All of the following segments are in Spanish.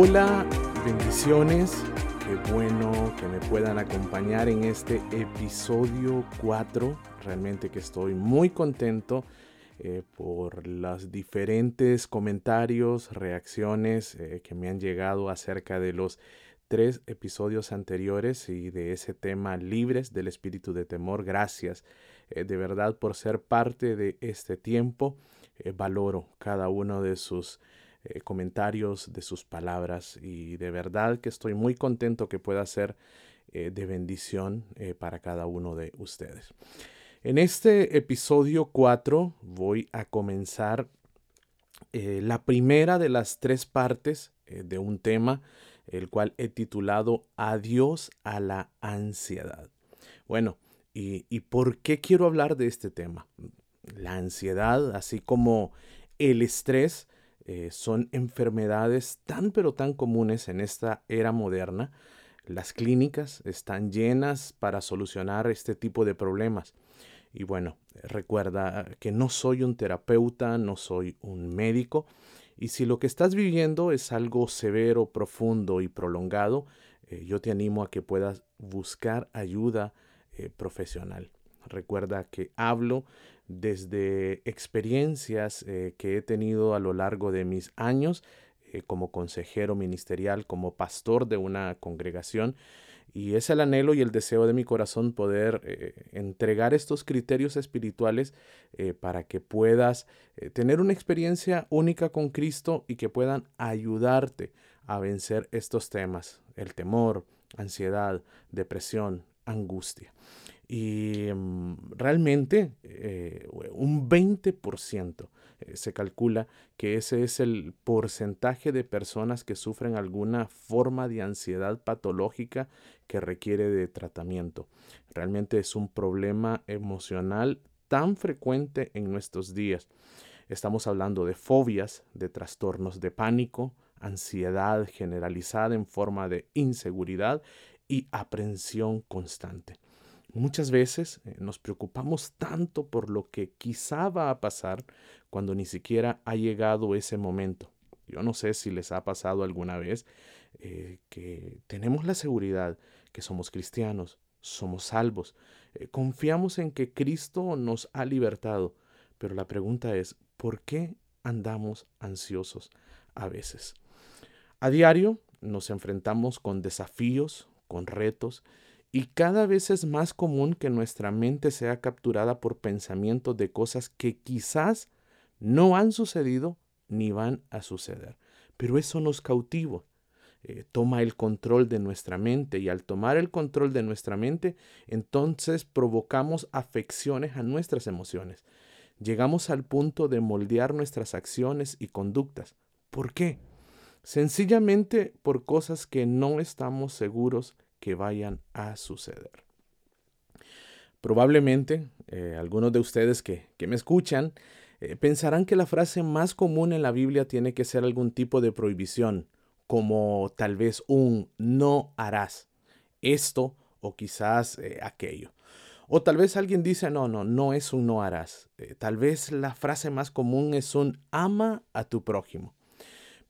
Hola, bendiciones. Qué bueno que me puedan acompañar en este episodio 4. Realmente que estoy muy contento eh, por los diferentes comentarios, reacciones eh, que me han llegado acerca de los tres episodios anteriores y de ese tema libres del espíritu de temor. Gracias eh, de verdad por ser parte de este tiempo. valoro cada uno de sus eh, comentarios, de sus palabras y de verdad que estoy muy contento que pueda ser eh, de bendición eh, para cada uno de ustedes. En este episodio 4 voy a comenzar la primera de las tres partes de un tema, el cual he titulado Adiós a la ansiedad. Bueno, ¿y, ¿y por qué quiero hablar de este tema? La ansiedad, así como el estrés, eh, son enfermedades tan pero tan comunes en esta era moderna. Las clínicas están llenas para solucionar este tipo de problemas. Y bueno, recuerda que no soy un terapeuta, no soy un médico. Y si lo que estás viviendo es algo severo, profundo y prolongado, eh, yo te animo a que puedas buscar ayuda eh, profesional. Recuerda que hablo desde experiencias eh, que he tenido a lo largo de mis años eh, como consejero ministerial, como pastor de una congregación. Y es el anhelo y el deseo de mi corazón poder eh, entregar estos criterios espirituales para que puedas tener una experiencia única con Cristo y que puedan ayudarte a vencer estos temas, el temor, ansiedad, depresión, angustia. Y mm, realmente eh, un 20% eh, se calcula que ese es el porcentaje de personas que sufren alguna forma de ansiedad patológica que requiere de tratamiento. Realmente es un problema emocional tan frecuente en nuestros días. Estamos hablando de fobias, de trastornos de pánico, ansiedad generalizada en forma de inseguridad y aprensión constante. Muchas veces eh, nos preocupamos tanto por lo que quizá va a pasar cuando ni siquiera ha llegado ese momento. Yo no sé si les ha pasado alguna vez eh, que tenemos la seguridad que somos cristianos, somos salvos, eh, confiamos en que Cristo nos ha libertado, pero la pregunta es, ¿por qué andamos ansiosos a veces? A diario nos enfrentamos con desafíos, con retos, y cada vez es más común que nuestra mente sea capturada por pensamientos de cosas que quizás no han sucedido ni van a suceder. Pero eso nos cautiva. Eh, toma el control de nuestra mente y al tomar el control de nuestra mente, entonces provocamos afecciones a nuestras emociones. Llegamos al punto de moldear nuestras acciones y conductas. ¿Por qué? Sencillamente por cosas que no estamos seguros que vayan a suceder. Probablemente eh, algunos de ustedes que, me escuchan eh, pensarán que la frase más común en la Biblia tiene que ser algún tipo de prohibición, como tal vez un no harás esto o quizás eh, aquello. O tal vez alguien dice, no, no, no es un no harás. tal vez la frase más común es un ama a tu prójimo.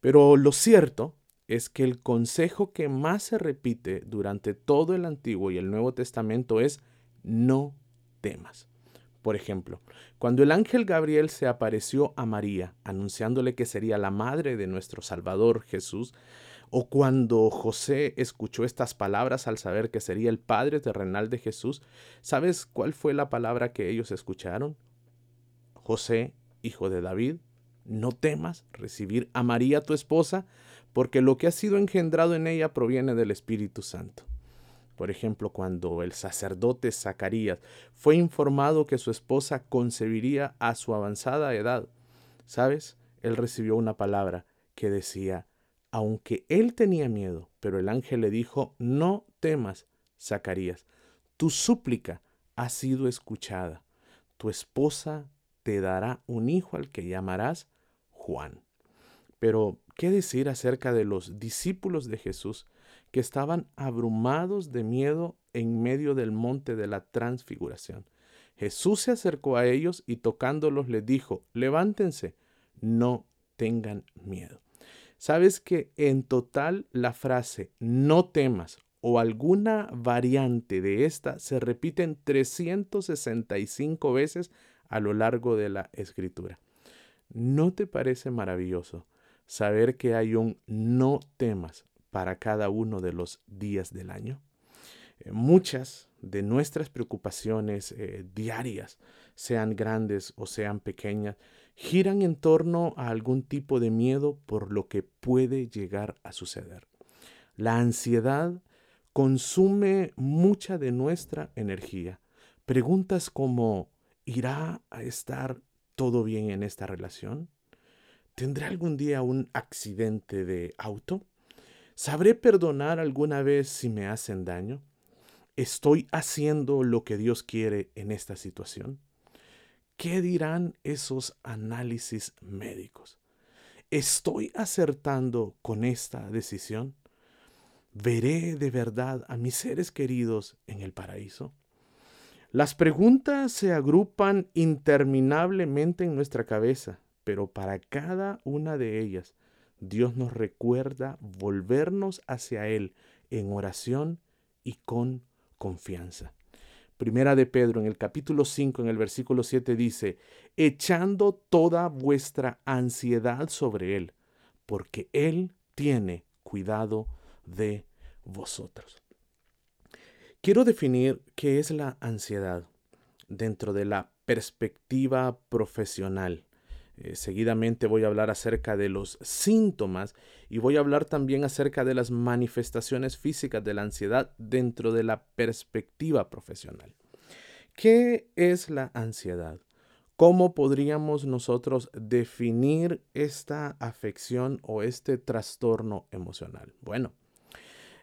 Pero lo cierto es que el consejo que más se repite durante todo el Antiguo y el Nuevo Testamento es no temas. Por ejemplo, cuando el ángel Gabriel se apareció a María anunciándole que sería la madre de nuestro Salvador Jesús, o cuando José escuchó estas palabras al saber que sería el padre terrenal de Jesús, ¿sabes cuál fue la palabra que ellos escucharon? José, hijo de David, no temas recibir a María tu esposa, porque lo que ha sido engendrado en ella proviene del Espíritu Santo. Por ejemplo, cuando el sacerdote Zacarías fue informado que su esposa concebiría a su avanzada edad, ¿sabes? Él recibió una palabra que decía, aunque él tenía miedo, pero el ángel le dijo, no temas, Zacarías, tu súplica ha sido escuchada, tu esposa te dará un hijo al que llamarás Juan. Pero, ¿qué decir acerca de los discípulos de Jesús que estaban abrumados de miedo en medio del monte de la transfiguración? Jesús se acercó a ellos y tocándolos les dijo, levántense, no tengan miedo. ¿Sabes que en total la frase no temas o alguna variante de esta se repiten 365 veces a lo largo de la escritura? ¿No te parece maravilloso saber que hay un no temas para cada uno de los días del año? Eh, muchas de nuestras preocupaciones eh, diarias, sean grandes o sean pequeñas, giran en torno a algún tipo de miedo por lo que puede llegar a suceder. La ansiedad consume mucha de nuestra energía. Preguntas como, ¿irá a estar todo bien en esta relación? ¿Tendré algún día un accidente de auto? ¿Sabré perdonar alguna vez si me hacen daño? ¿Estoy haciendo lo que Dios quiere en esta situación? ¿Qué dirán esos análisis médicos? ¿Estoy acertando con esta decisión? ¿Veré de verdad a mis seres queridos en el paraíso? Las preguntas se agrupan interminablemente en nuestra cabeza, pero para cada una de ellas Dios nos recuerda volvernos hacia Él en oración y con confianza. Primera de Pedro en el capítulo 5 en el versículo 7 dice, echando toda vuestra ansiedad sobre Él, porque Él tiene cuidado de vosotros. Quiero definir qué es la ansiedad dentro de la perspectiva profesional. Eh, seguidamente voy a hablar acerca de los síntomas y voy a hablar también acerca de las manifestaciones físicas de la ansiedad dentro de la perspectiva profesional. ¿Qué es la ansiedad? ¿Cómo podríamos nosotros definir esta afección o este trastorno emocional? Bueno,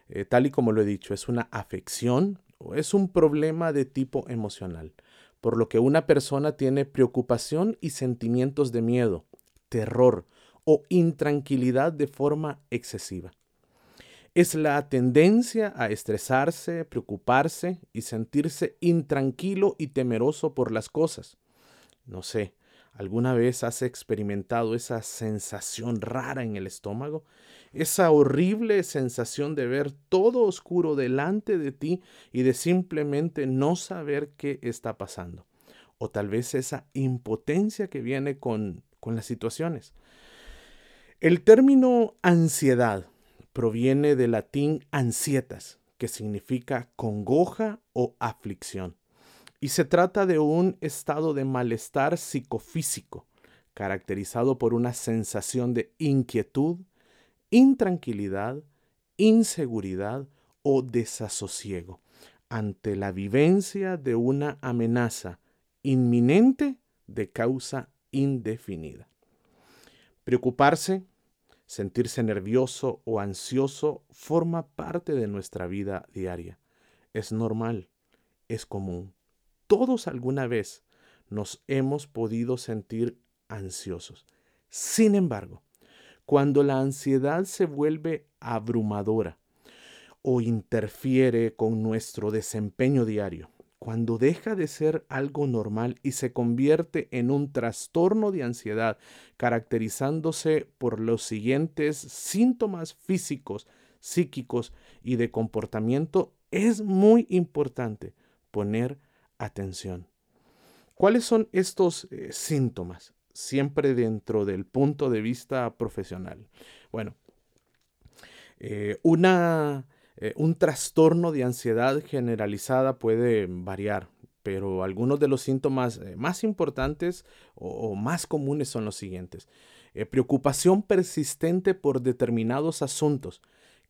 eh, tal y como lo he dicho, es una afección o es un problema de tipo emocional por lo que una persona tiene preocupación y sentimientos de miedo, terror o intranquilidad de forma excesiva. Es la tendencia a estresarse, preocuparse y sentirse intranquilo y temeroso por las cosas. No sé, ¿alguna vez has experimentado esa sensación rara en el estómago? Esa horrible sensación de ver todo oscuro delante de ti y de simplemente no saber qué está pasando. O tal vez esa impotencia que viene con, con las situaciones. El término ansiedad proviene del latín ansietas, que significa congoja o aflicción. Y se trata de un estado de malestar psicofísico, caracterizado por una sensación de inquietud, intranquilidad, inseguridad o desasosiego ante la vivencia de una amenaza inminente de causa indefinida. Preocuparse, sentirse nervioso o ansioso forma parte de nuestra vida diaria. Es normal, es común. Todos alguna vez nos hemos podido sentir ansiosos. Sin embargo, cuando la ansiedad se vuelve abrumadora o interfiere con nuestro desempeño diario, cuando deja de ser algo normal y se convierte en un trastorno de ansiedad caracterizándose por los siguientes síntomas físicos, psíquicos y de comportamiento, es muy importante poner atención. ¿Cuáles son estos eh, síntomas? Siempre dentro del punto de vista profesional. Bueno, eh, una, eh, un trastorno de ansiedad generalizada puede variar, pero algunos de los síntomas eh, más importantes o, más comunes son los siguientes. preocupación persistente por determinados asuntos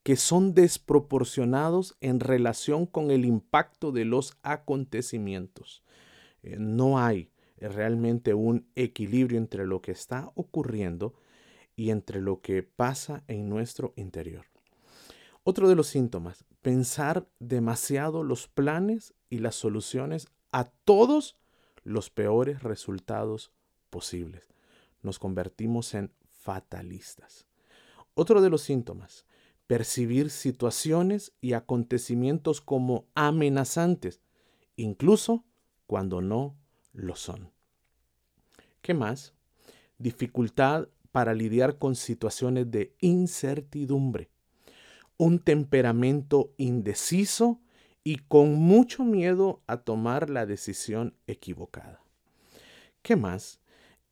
que son desproporcionados en relación con el impacto de los acontecimientos. No hay realmente un equilibrio entre lo que está ocurriendo y entre lo que pasa en nuestro interior. Otro de los síntomas, pensar demasiado los planes y las soluciones a todos los peores resultados posibles. Nos convertimos en fatalistas. Otro de los síntomas, percibir situaciones y acontecimientos como amenazantes, incluso cuando no lo son. ¿Qué más? Dificultad para lidiar con situaciones de incertidumbre, un temperamento indeciso y con mucho miedo a tomar la decisión equivocada. ¿Qué más?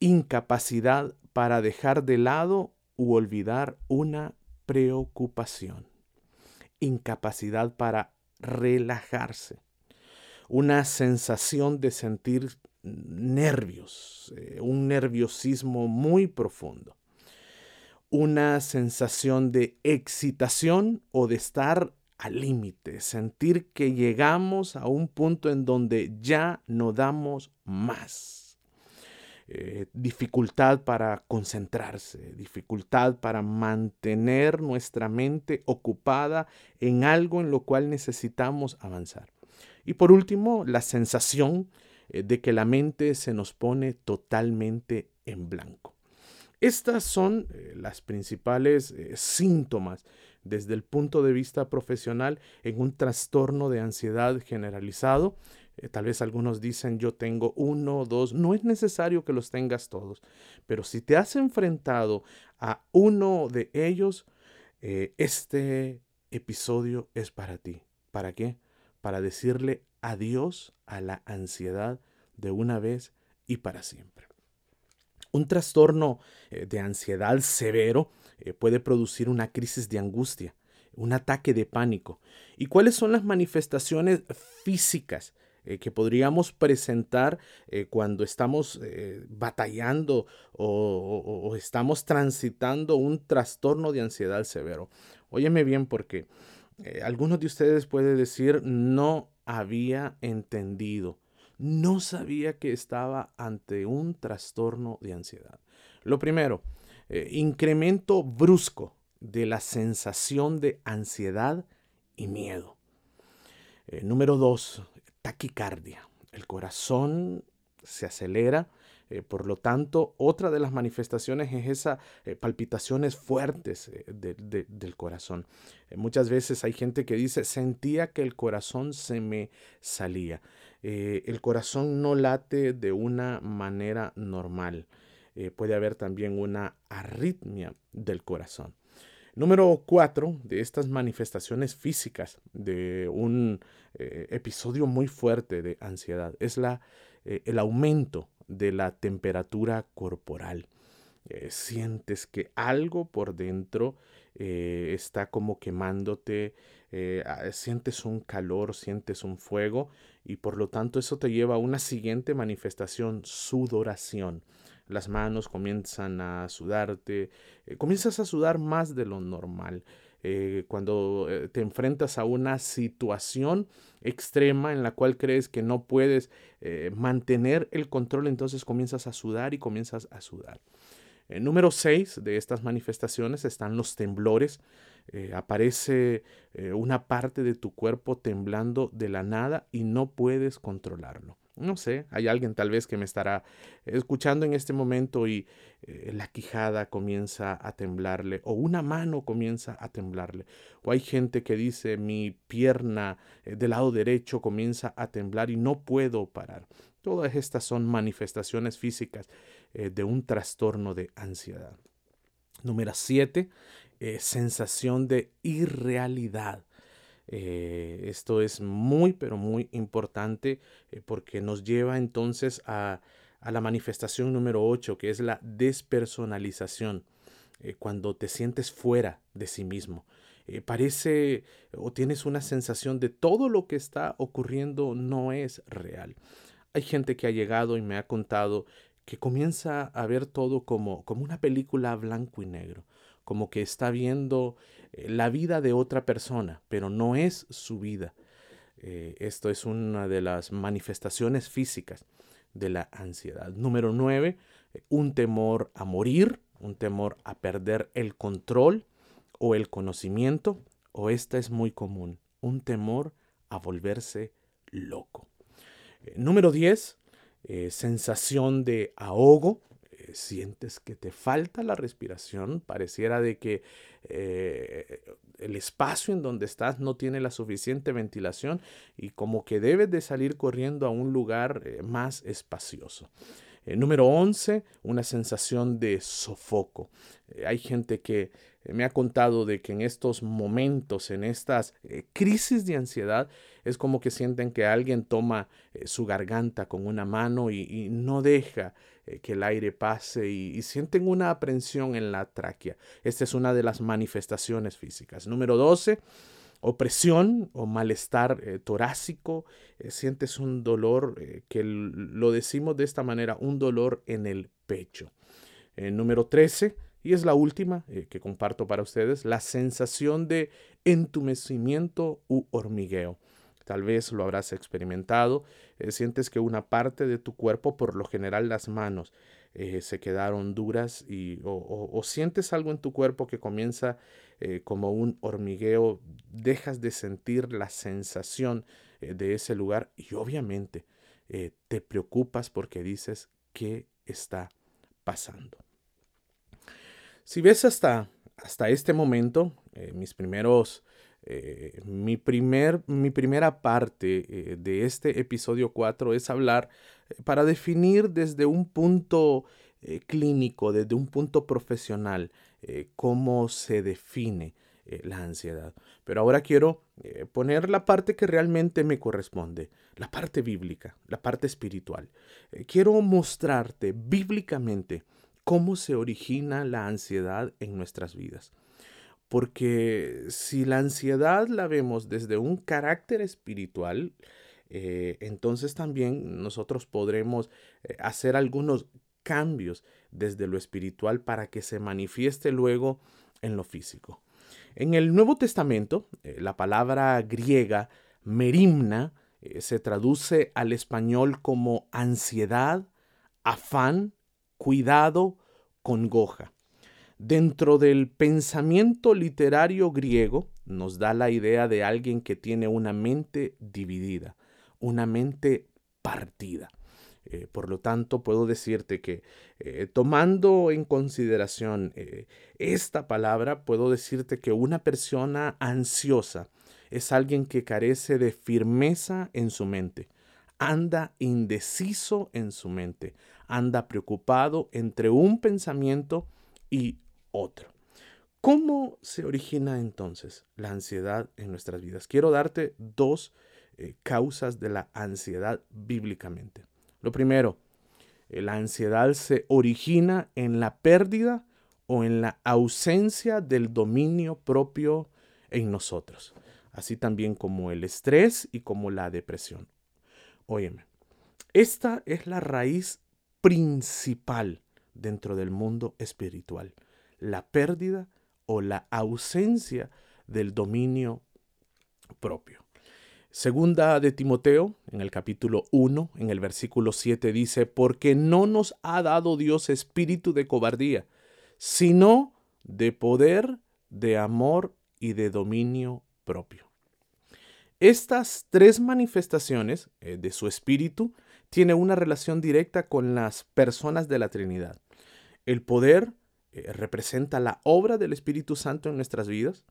Incapacidad para dejar de lado u olvidar una preocupación. Incapacidad para relajarse. Una sensación de sentir nervios, eh, un nerviosismo muy profundo. Una sensación de excitación o de estar al límite, sentir que llegamos a un punto en donde ya no damos más eh, dificultad para concentrarse, dificultad para mantener nuestra mente ocupada en algo en lo cual necesitamos avanzar. Y por último, la sensación de que la mente se nos pone totalmente en blanco. Estas son eh, las principales síntomas desde el punto de vista profesional en un trastorno de ansiedad generalizado eh, tal vez algunos dicen yo tengo uno, dos. No es necesario que los tengas todos. Pero si te has enfrentado a uno de ellos, eh, este episodio es para ti. ¿Para qué? Para decirle adiós a la ansiedad de una vez y para siempre. Un trastorno eh, de ansiedad severo puede producir una crisis de angustia, un ataque de pánico. ¿Y cuáles son las manifestaciones físicas eh, que podríamos presentar eh, cuando estamos eh, batallando o, estamos transitando un trastorno de ansiedad severo. Óyeme bien porque algunos de ustedes pueden decir no había entendido, no sabía que estaba ante un trastorno de ansiedad. Lo primero, incremento brusco de la sensación de ansiedad y miedo. número dos, taquicardia. El corazón se acelera, eh, por lo tanto, otra de las manifestaciones es esas eh, palpitaciones fuertes eh, del corazón. muchas veces hay gente que dice, sentía que el corazón se me salía. el corazón no late de una manera normal. puede haber también una arritmia del corazón. Número cuatro de estas manifestaciones físicas de un episodio muy fuerte de ansiedad es la, el aumento de la temperatura corporal. Eh, sientes que algo por dentro está como quemándote, sientes un calor, sientes un fuego y por lo tanto eso te lleva a una siguiente manifestación, sudoración las manos comienzan a sudarte, eh, comienzas a sudar más de lo normal. Eh, cuando eh, te enfrentas a una situación extrema en la cual crees que no puedes mantener el control, entonces comienzas a sudar y comienzas a sudar. número 6 de estas manifestaciones están los temblores. aparece una parte de tu cuerpo temblando de la nada y no puedes controlarlo. No sé, hay alguien tal vez que me estará escuchando en este momento y eh, la quijada comienza a temblarle o una mano comienza a temblarle. O hay gente que dice mi pierna eh, del lado derecho comienza a temblar y no puedo parar. Todas estas son manifestaciones físicas eh, de un trastorno de ansiedad. Número siete, sensación de irrealidad. Eh, esto es muy, pero muy importante eh, porque nos lleva entonces a, la manifestación número 8, que es la despersonalización, eh, cuando te sientes fuera de sí mismo. parece o tienes una sensación de todo lo que está ocurriendo no es real. Hay gente que ha llegado y me ha contado que comienza a ver todo como, como una película blanco y negro como que está viendo eh, la vida de otra persona, pero no es su vida. Eh, esto es una de las manifestaciones físicas de la ansiedad. Número nueve, un temor a morir, un temor a perder el control o el conocimiento, o esta es muy común, un temor a volverse loco. Eh, número 10, eh, sensación de ahogo. Eh, sientes que te falta la respiración, pareciera de que el espacio en donde estás no tiene la suficiente ventilación y como que debes de salir corriendo a un lugar más espacioso. número 11, una sensación de sofoco. hay gente que me ha contado de que en estos momentos, en estas eh, crisis de ansiedad, es como que sienten que alguien toma eh, su garganta con una mano y, no deja eh, que el aire pase y, sienten una aprensión en la tráquea. Esta es una de las manifestaciones físicas. Número 12, opresión o malestar torácico. sientes un dolor que lo decimos de esta manera, un dolor en el pecho. número 13, y es la última eh, que comparto para ustedes, la sensación de entumecimiento u hormigueo. Tal vez lo habrás experimentado, eh, sientes que una parte de tu cuerpo, por lo general las manos, eh, se quedaron duras y, o, sientes algo en tu cuerpo que comienza como un hormigueo, dejas de sentir la sensación de ese lugar y obviamente te preocupas porque dices, ¿qué está pasando? Si ves hasta, hasta este momento, eh, mis primeros, eh, mi, primer, mi primera parte eh, de este episodio 4 es hablar para definir desde un punto clínico, desde un punto profesional, cómo se define la ansiedad. Pero ahora quiero poner la parte que realmente me corresponde, la parte bíblica, la parte espiritual. quiero mostrarte bíblicamente cómo se origina la ansiedad en nuestras vidas. Porque si la ansiedad la vemos desde un carácter espiritual, eh, entonces también nosotros podremos eh, hacer algunos cambios desde lo espiritual para que se manifieste luego en lo físico. En el Nuevo Testamento, eh, la palabra griega merimna se traduce al español como ansiedad, afán, cuidado, congoja. Dentro del pensamiento literario griego nos da la idea de alguien que tiene una mente dividida, una mente partida. Eh, por lo tanto, puedo decirte que eh, tomando en consideración eh, esta palabra, puedo decirte que una persona ansiosa es alguien que carece de firmeza en su mente, anda indeciso en su mente, anda preocupado entre un pensamiento y otro. ¿Cómo se origina entonces la ansiedad en nuestras vidas? Quiero darte dos eh, causas de la ansiedad bíblicamente. Lo primero, eh, la ansiedad se origina en la pérdida o en la ausencia del dominio propio en nosotros, así también como el estrés y como la depresión. Óyeme, esta es la raíz principal dentro del mundo espiritual, la pérdida o la ausencia del dominio propio. Segunda de Timoteo, en el capítulo 1, en el versículo 7 dice, porque no nos ha dado Dios espíritu de cobardía, sino de poder, de amor y de dominio propio. Estas tres manifestaciones eh, de su espíritu tienen una relación directa con las personas de la Trinidad. El poder eh, representa la obra del Espíritu Santo en nuestras vidas.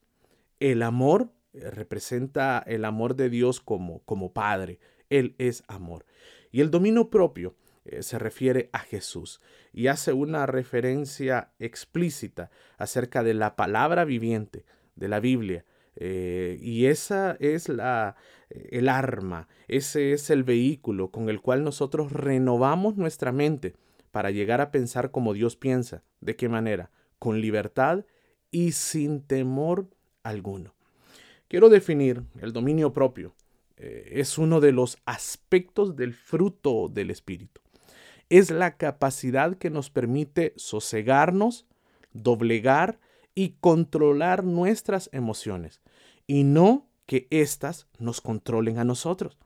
El amor eh, representa el amor de Dios como, como Padre. Él es amor. Y el dominio propio se refiere a Jesús y hace una referencia explícita acerca de la palabra viviente de la Biblia eh, y esa es la, el arma, ese es el vehículo con el cual nosotros renovamos nuestra mente para llegar a pensar como Dios piensa. ¿De qué manera? Con libertad y sin temor alguno. Quiero definir el dominio propio. Eh, es uno de los aspectos del fruto del Espíritu. Es la capacidad que nos permite sosegarnos, doblegar y controlar nuestras emociones y no que éstas nos controlen a nosotros.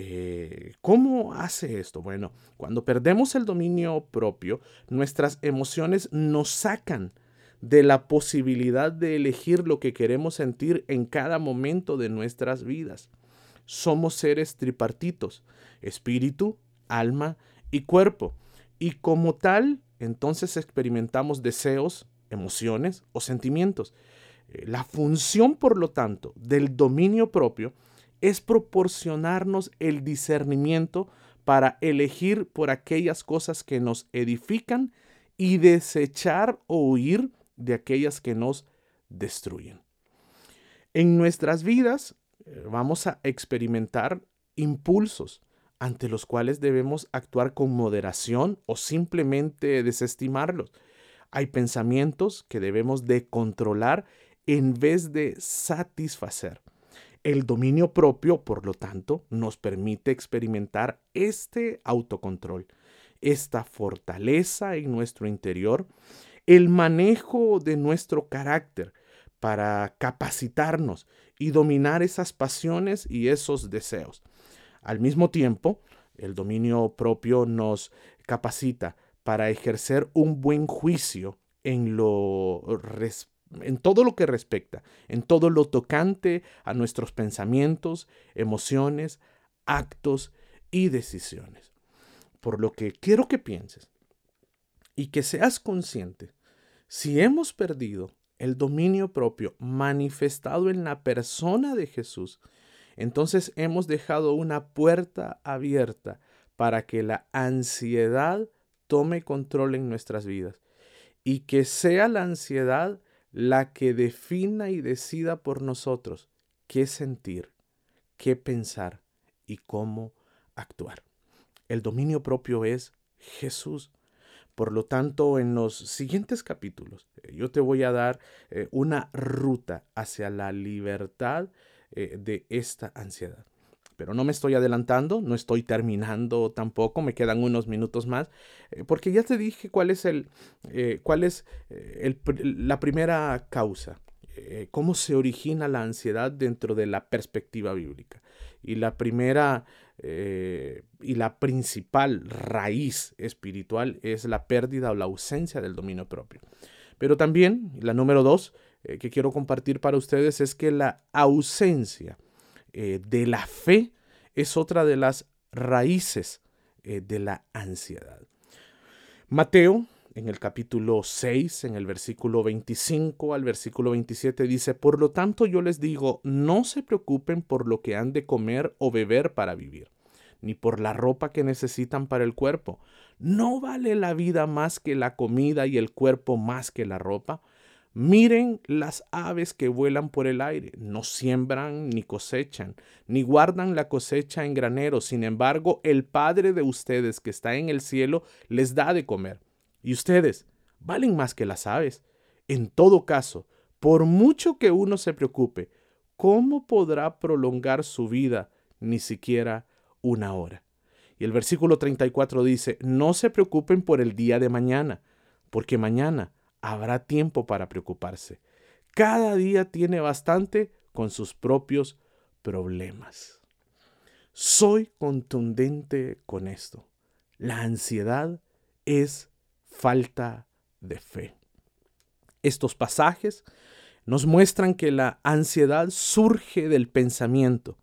Eh, ¿Cómo hace esto? Bueno, cuando perdemos el dominio propio, nuestras emociones nos sacan de la posibilidad de elegir lo que queremos sentir en cada momento de nuestras vidas. Somos seres tripartitos, espíritu, alma y cuerpo. Y como tal, entonces experimentamos deseos, emociones o sentimientos. Eh, la función, por lo tanto, del dominio propio es proporcionarnos el discernimiento para elegir por aquellas cosas que nos edifican y desechar o huir de aquellas que nos destruyen. En nuestras vidas eh, vamos a experimentar impulsos ante los cuales debemos actuar con moderación o simplemente desestimarlos. Hay pensamientos que debemos de controlar en vez de satisfacer. El dominio propio, por lo tanto, nos permite experimentar este autocontrol, esta fortaleza en nuestro interior, el manejo de nuestro carácter para capacitarnos y dominar esas pasiones y esos deseos. Al mismo tiempo, el dominio propio nos capacita para ejercer un buen juicio en lo en todo lo que respecta, en todo lo tocante a nuestros pensamientos, emociones, actos y decisiones. Por lo que quiero que pienses y que seas consciente, si hemos perdido el dominio propio manifestado en la persona de Jesús, entonces hemos dejado una puerta abierta para que la ansiedad tome control en nuestras vidas y que sea la ansiedad la que defina y decida por nosotros qué sentir, qué pensar y cómo actuar. El dominio propio es Jesús. Por lo tanto, en los siguientes capítulos, eh, yo te voy a dar eh, una ruta hacia la libertad eh, de esta ansiedad. Pero no me estoy adelantando, no estoy terminando tampoco, me quedan unos minutos más, eh, porque ya te dije cuál es, el, eh, cuál es la primera causa, cómo se origina la ansiedad dentro de la perspectiva bíblica. Y la primera y la principal raíz espiritual es la pérdida o la ausencia del dominio propio. Pero también, la número dos, eh, que quiero compartir para ustedes es que la ausencia eh, de la fe es otra de las raíces eh, de la ansiedad. Mateo, en el capítulo 6, en el versículo 25 al versículo 27, dice, Por lo tanto yo les digo, no se preocupen por lo que han de comer o beber para vivir, ni por la ropa que necesitan para el cuerpo. ¿No vale la vida más que la comida y el cuerpo más que la ropa? Miren las aves que vuelan por el aire, no siembran ni cosechan, ni guardan la cosecha en graneros, sin embargo el Padre de ustedes que está en el cielo les da de comer. Y ustedes valen más que las aves. En todo caso, por mucho que uno se preocupe, ¿cómo podrá prolongar su vida ni siquiera una hora? Y el versículo 34 dice, no se preocupen por el día de mañana, porque mañana habrá tiempo para preocuparse. Cada día tiene bastante con sus propios problemas. Soy contundente con esto. La ansiedad es falta de fe. Estos pasajes nos muestran que la ansiedad surge del pensamiento,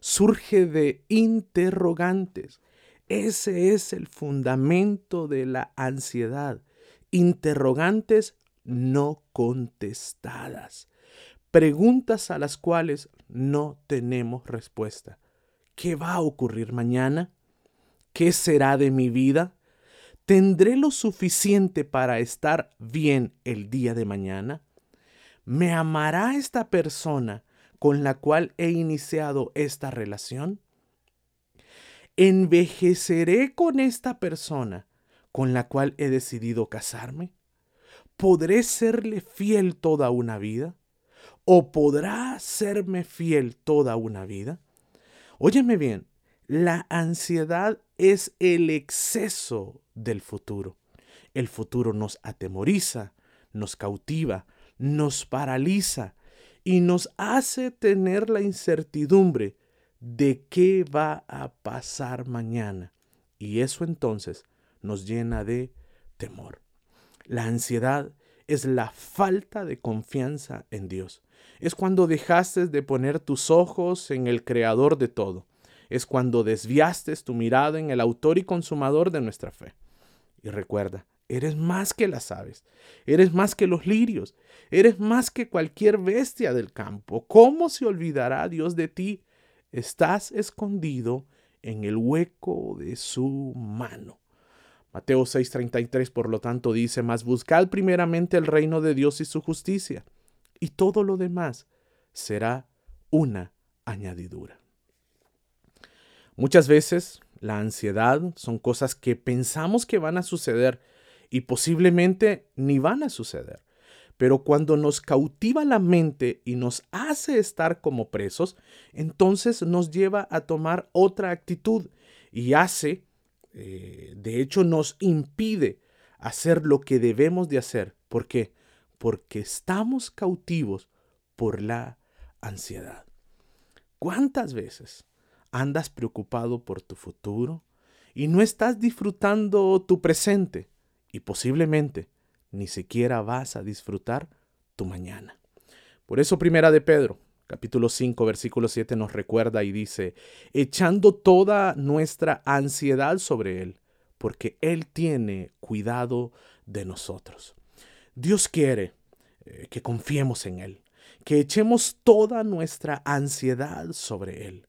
surge de interrogantes. Ese es el fundamento de la ansiedad interrogantes no contestadas, preguntas a las cuales no tenemos respuesta. ¿Qué va a ocurrir mañana? ¿Qué será de mi vida? ¿Tendré lo suficiente para estar bien el día de mañana? ¿Me amará esta persona con la cual he iniciado esta relación? ¿Envejeceré con esta persona con la cual he decidido casarme? ¿Podré serle fiel toda una vida? ¿O podrá serme fiel toda una vida? Óyeme bien, la ansiedad es el exceso del futuro. El futuro nos atemoriza, nos cautiva, nos paraliza y nos hace tener la incertidumbre de qué va a pasar mañana. Y eso entonces nos llena de temor. La ansiedad es la falta de confianza en Dios. Es cuando dejaste de poner tus ojos en el Creador de todo. Es cuando desviaste tu mirada en el autor y consumador de nuestra fe. Y recuerda, Eres más que las aves, eres más que los lirios, eres más que cualquier bestia del campo. ¿Cómo se olvidará Dios de ti? Estás escondido en el hueco de su mano. Mateo 6:33 por lo tanto dice, mas buscad primeramente el reino de Dios y su justicia, y todo lo demás será una añadidura. Muchas veces la ansiedad son cosas que pensamos que van a suceder, y posiblemente ni van a suceder. Pero cuando nos cautiva la mente y nos hace estar como presos, entonces nos lleva a tomar otra actitud y hace, eh, de hecho nos impide hacer lo que debemos de hacer. ¿Por qué? Porque estamos cautivos por la ansiedad. ¿Cuántas veces andas preocupado por tu futuro y no estás disfrutando tu presente? y posiblemente ni siquiera vas a disfrutar tu mañana. Por eso Primera de Pedro, capítulo 5, versículo 7 nos recuerda y dice, echando toda nuestra ansiedad sobre Él, porque Él tiene cuidado de nosotros. Dios quiere eh, que confiemos en Él, que echemos toda nuestra ansiedad sobre Él.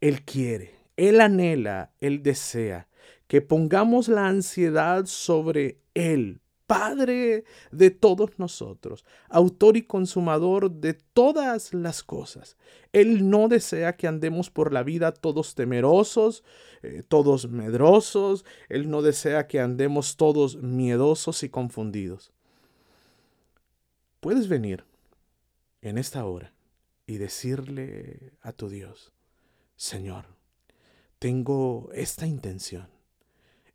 Él quiere, Él anhela, Él desea que pongamos la ansiedad sobre Él, Padre de todos nosotros, autor y consumador de todas las cosas. Él no desea que andemos por la vida todos temerosos, eh, todos medrosos. Él no desea que andemos todos miedosos y confundidos. Puedes venir en esta hora y decirle a tu Dios, Señor, tengo esta intención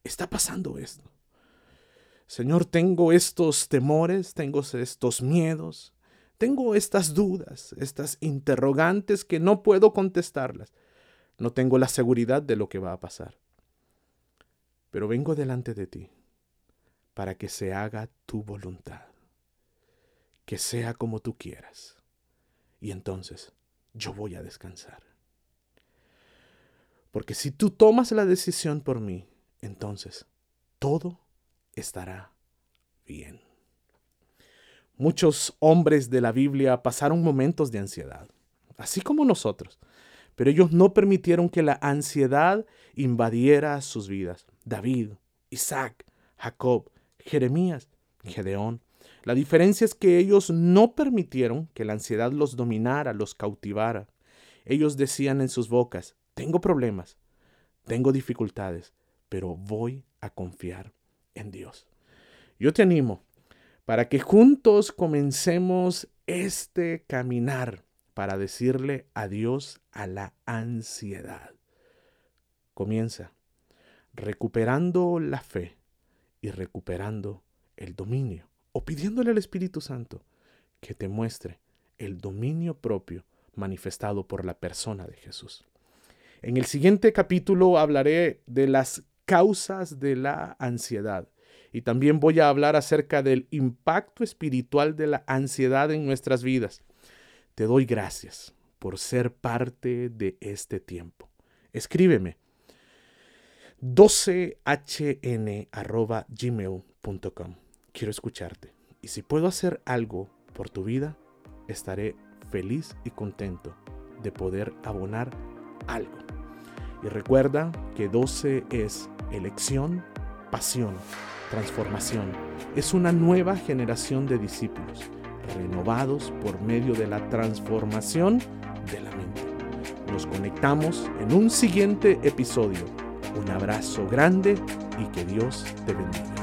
está pasando esto. Señor, tengo estos temores, tengo estos miedos, tengo estas dudas, estas interrogantes que no puedo contestarlas. No tengo la seguridad de lo que va a pasar. Pero vengo delante de ti para que se haga tu voluntad, que sea como tú quieras. Y entonces yo voy a descansar. Porque si tú tomas la decisión por mí, entonces todo estará bien. Muchos hombres de la Biblia pasaron momentos de ansiedad, así como nosotros, pero ellos no permitieron que la ansiedad invadiera sus vidas. David, Isaac, Jacob, Jeremías, Gedeón. La diferencia es que ellos no permitieron que la ansiedad los dominara, los cautivara. Ellos decían en sus bocas, tengo problemas, tengo dificultades, pero voy a confiar en Dios. Yo te animo para que juntos comencemos este caminar para decirle adiós a la ansiedad. Comienza recuperando la fe y recuperando el dominio o pidiéndole al Espíritu Santo que te muestre el dominio propio manifestado por la persona de Jesús. En el siguiente capítulo hablaré de las causas de la ansiedad. Y también voy a hablar acerca del impacto espiritual de la ansiedad en nuestras vidas. Te doy gracias por ser parte de este tiempo. Escríbeme 12hn.gmail.com. Quiero escucharte. Y si puedo hacer algo por tu vida, estaré feliz y contento de poder abonar algo. Y recuerda que 12 es elección, pasión, transformación. Es una nueva generación de discípulos, renovados por medio de la transformación de la mente. Nos conectamos en un siguiente episodio. Un abrazo grande y que Dios te bendiga.